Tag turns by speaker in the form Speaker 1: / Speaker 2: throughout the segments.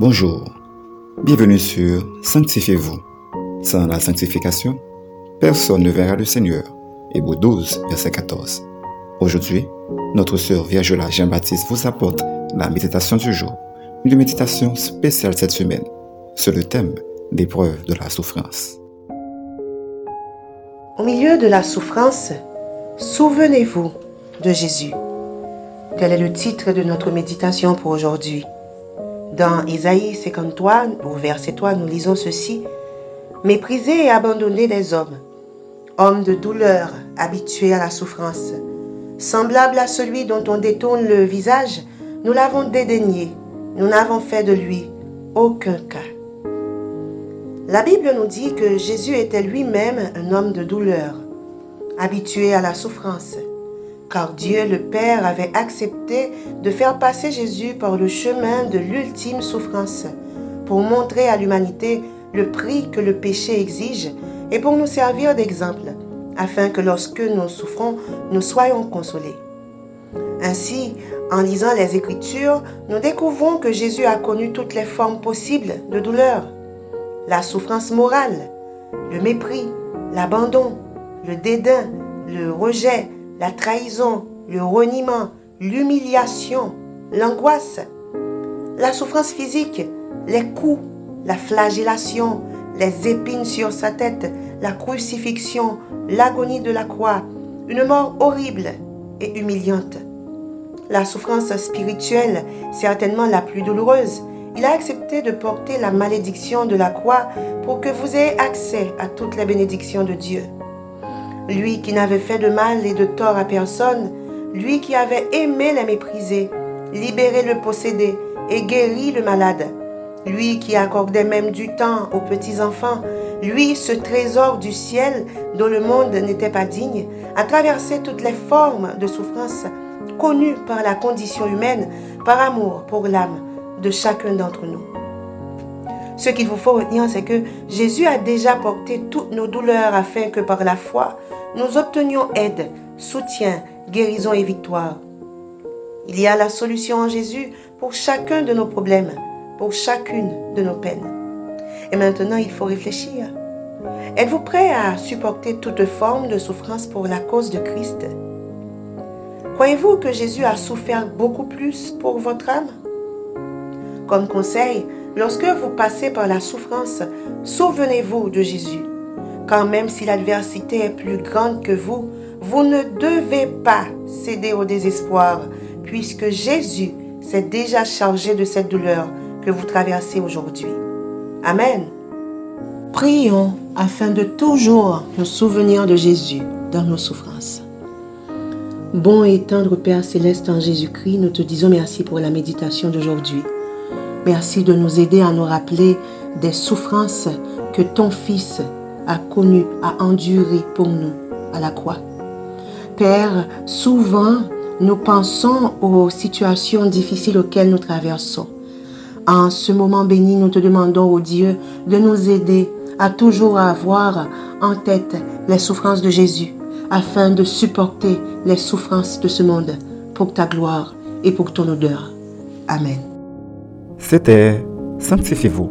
Speaker 1: Bonjour, bienvenue sur Sanctifiez-vous. Sans la sanctification, personne ne verra le Seigneur. Hébreu 12, verset 14. Aujourd'hui, notre sœur Viergeola Jean-Baptiste vous apporte la méditation du jour, une méditation spéciale cette semaine sur le thème l'épreuve de la souffrance.
Speaker 2: Au milieu de la souffrance, souvenez-vous de Jésus. Tel est le titre de notre méditation pour aujourd'hui. Dans Isaïe 53, au verset 3, nous lisons ceci. Méprisé et abandonné des hommes, homme de douleur, habitué à la souffrance, semblable à celui dont on détourne le visage, nous l'avons dédaigné, nous n'avons fait de lui aucun cas. La Bible nous dit que Jésus était lui-même un homme de douleur, habitué à la souffrance car Dieu le Père avait accepté de faire passer Jésus par le chemin de l'ultime souffrance, pour montrer à l'humanité le prix que le péché exige et pour nous servir d'exemple, afin que lorsque nous souffrons, nous soyons consolés. Ainsi, en lisant les Écritures, nous découvrons que Jésus a connu toutes les formes possibles de douleur. La souffrance morale, le mépris, l'abandon, le dédain, le rejet, la trahison, le reniement, l'humiliation, l'angoisse, la souffrance physique, les coups, la flagellation, les épines sur sa tête, la crucifixion, l'agonie de la croix, une mort horrible et humiliante. La souffrance spirituelle, certainement la plus douloureuse, il a accepté de porter la malédiction de la croix pour que vous ayez accès à toutes les bénédictions de Dieu. Lui qui n'avait fait de mal et de tort à personne, lui qui avait aimé les mépriser, libéré le possédé et guéri le malade, lui qui accordait même du temps aux petits-enfants, lui, ce trésor du ciel dont le monde n'était pas digne, a traversé toutes les formes de souffrance connues par la condition humaine, par amour pour l'âme de chacun d'entre nous. Ce qu'il vous faut retenir, c'est que Jésus a déjà porté toutes nos douleurs afin que par la foi, nous obtenions aide, soutien, guérison et victoire. Il y a la solution en Jésus pour chacun de nos problèmes, pour chacune de nos peines. Et maintenant, il faut réfléchir. Êtes-vous prêt à supporter toute forme de souffrance pour la cause de Christ? Croyez-vous que Jésus a souffert beaucoup plus pour votre âme? Comme conseil, lorsque vous passez par la souffrance, souvenez-vous de Jésus quand même si l'adversité est plus grande que vous, vous ne devez pas céder au désespoir, puisque Jésus s'est déjà chargé de cette douleur que vous traversez aujourd'hui. Amen. Prions afin de toujours nous souvenir de Jésus dans nos souffrances. Bon et tendre Père céleste en Jésus-Christ, nous te disons merci pour la méditation d'aujourd'hui. Merci de nous aider à nous rappeler des souffrances que ton Fils a connu, a enduré pour nous à la croix. Père, souvent nous pensons aux situations difficiles auxquelles nous traversons. En ce moment béni, nous te demandons, au Dieu, de nous aider à toujours avoir en tête les souffrances de Jésus, afin de supporter les souffrances de ce monde pour ta gloire et pour ton odeur. Amen.
Speaker 1: C'était Sanctifiez-vous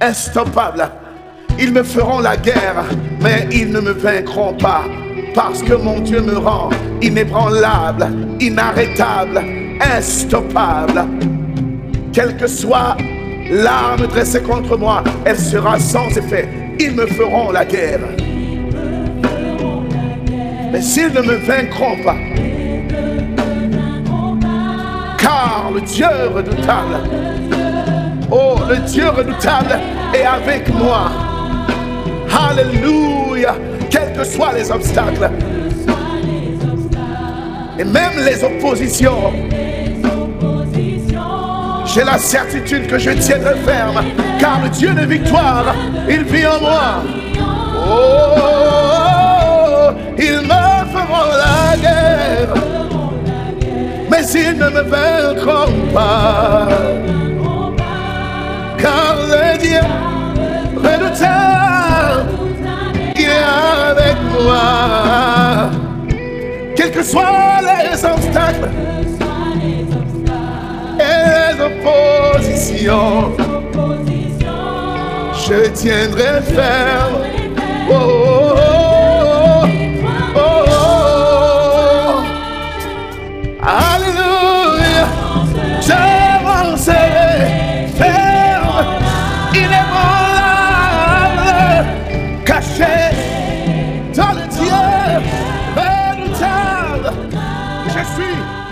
Speaker 3: instoppable. Ils me feront la guerre, mais ils ne me vaincront pas. Parce que mon Dieu me rend inébranlable, inarrêtable, instoppable. Quelle que soit l'arme dressée contre moi, elle sera sans effet. Ils me feront la guerre. Mais s'ils ne me vaincront pas, car le Dieu redoutable Oh, le Dieu redoutable est avec moi. Alléluia. Quels que soient les obstacles. Et même les oppositions. J'ai la certitude que je tiendrai ferme, car le Dieu de victoire, il vit en moi. Oh, ils me feront la guerre, mais ils ne me vaincront pas. Soient les obstacles et les oppositions, je tiendrai ferme. Oh, sim!